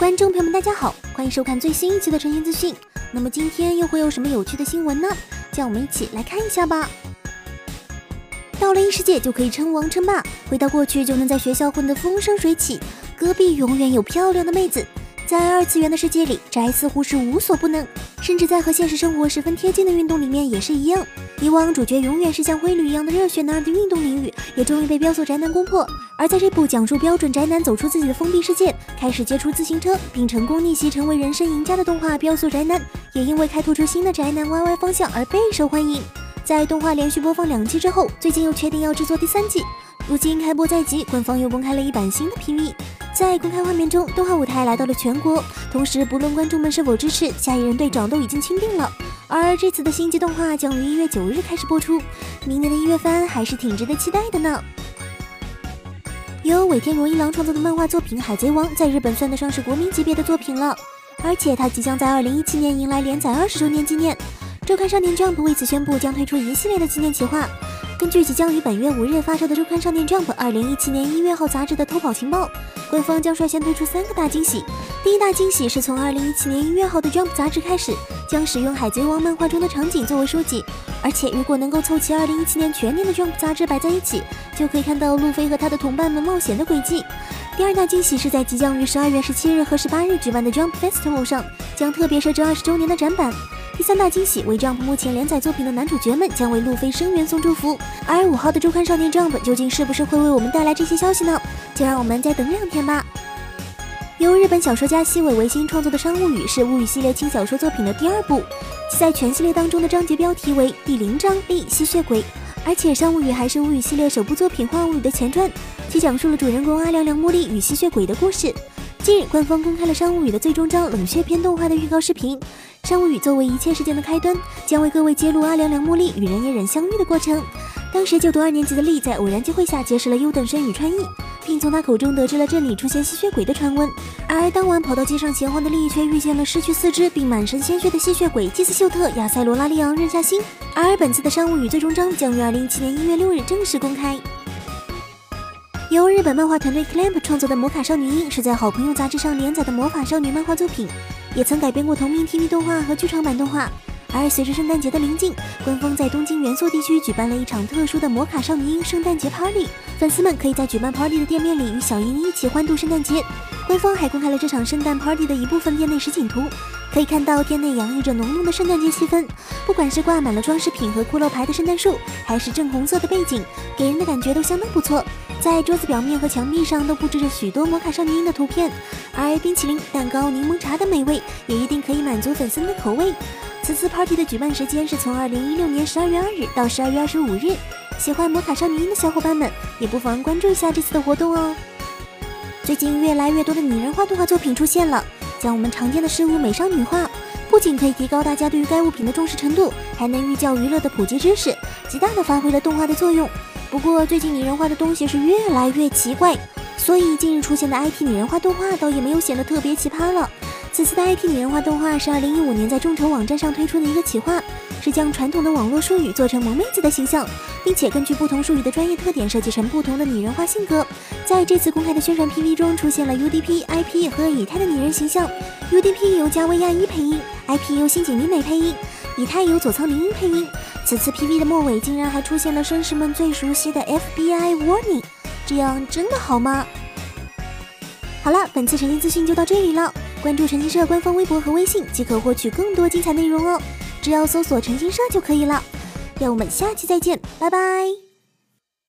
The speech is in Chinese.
观众朋友们，大家好，欢迎收看最新一期的晨星资讯。那么今天又会有什么有趣的新闻呢？让我们一起来看一下吧。到了异世界就可以称王称霸，回到过去就能在学校混得风生水起，隔壁永远有漂亮的妹子。在二次元的世界里，宅似乎是无所不能，甚至在和现实生活十分贴近的运动里面也是一样。以往主角永远是像灰驴一样的热血男儿的运动领域，也终于被标速宅男攻破。而在这部讲述标准宅男走出自己的封闭世界，开始接触自行车，并成功逆袭成为人生赢家的动画《标速宅男》，也因为开拓出新的宅男 YY 方向而备受欢迎。在动画连续播放两季之后，最近又确定要制作第三季。如今开播在即，官方又公开了一版新的 PV。在公开画面中，动画舞台来到了全国，同时不论观众们是否支持，下一任队长都已经钦定了。而这次的星际动画将于一月九日开始播出，明年的一月番还是挺值得期待的呢。由尾田荣一郎创作的漫画作品《海贼王》在日本算得上是国民级别的作品了，而且它即将在二零一七年迎来连载二十周年纪念。周刊少年 Jump 为此宣布将推出一系列的纪念企划。根据即将于本月五日发售的周刊少年 Jump 二零一七年一月号杂志的偷跑情报，官方将率先推出三个大惊喜。第一大惊喜是从二零一七年一月号的 Jump 杂志开始，将使用海贼王漫画中的场景作为书籍，而且如果能够凑齐二零一七年全年的 Jump 杂志摆在一起，就可以看到路飞和他的同伴们冒险的轨迹。第二大惊喜是在即将于十二月十七日和十八日举办的 Jump Festival 上，将特别设置二十周年的展板。第三大惊喜为 Jump 目前连载作品的男主角们将为路飞声援送祝福，而五号的周刊少年 Jump 究竟是不是会为我们带来这些消息呢？就让我们再等两天吧。由日本小说家西尾维新创作的《商物语》是物语系列轻小说作品的第二部，其在全系列当中的章节标题为第零章《立吸血鬼》，而且《商物语》还是物语系列首部作品《幻物语》的前传，其讲述了主人公阿良良茉莉与吸血鬼的故事。近日，官方公开了《商物语》的最终章冷血篇动画的预告视频。《商物语》作为一切事件的开端，将为各位揭露阿良良茉莉与人野忍相遇的过程。当时就读二年级的莉在偶然机会下结识了优等生宇川义，并从他口中得知了镇里出现吸血鬼的传闻。而当晚跑到街上闲晃的莉却遇见了失去四肢并满身鲜血的吸血鬼祭司秀特亚塞罗拉利昂任夏星。而本次的《商物语》最终章将于二零一七年一月六日正式公开。由日本漫画团队 Clamp 创作的《魔卡少女樱》是在好朋友杂志上连载的魔法少女漫画作品，也曾改编过同名 TV 动画和剧场版动画。而随着圣诞节的临近，官方在东京元素地区举办了一场特殊的魔卡少女樱圣诞节 Party，粉丝们可以在举办 Party 的店面里与小樱一起欢度圣诞节。官方还公开了这场圣诞 Party 的一部分店内实景图，可以看到店内洋溢着浓浓的圣诞节气氛，不管是挂满了装饰品和骷髅牌的圣诞树，还是正红色的背景，给人的感觉都相当不错。在桌子表面和墙壁上都布置着许多魔卡少女樱的图片，而冰淇淋、蛋糕、柠檬茶的美味也一定可以满足粉丝们的口味。此次 party 的举办时间是从二零一六年十二月二日到十二月二十五日，喜欢魔卡少女樱的小伙伴们也不妨关注一下这次的活动哦。最近越来越多的拟人化动画作品出现了，将我们常见的事物美少女化，不仅可以提高大家对于该物品的重视程度，还能寓教于乐的普及知识，极大的发挥了动画的作用。不过最近拟人化的东西是越来越奇怪，所以近日出现的 IT 拟人化动画倒也没有显得特别奇葩了。此次的 IP 拟人化动画是2015年在众筹网站上推出的一个企划，是将传统的网络术语做成萌妹子的形象，并且根据不同术语的专业特点设计成不同的拟人化性格。在这次公开的宣传 PV 中，出现了 UDP、IP 和以太的拟人形象，UDP 由加维亚一配音，IP 由新井里美配音。以太由佐仓绫音配音，此次 PV 的末尾竟然还出现了绅士们最熟悉的 FBI Warning，这样真的好吗？好了，本次晨星资讯就到这里了，关注陈星社官方微博和微信即可获取更多精彩内容哦，只要搜索陈星社就可以了。让我们下期再见，拜拜。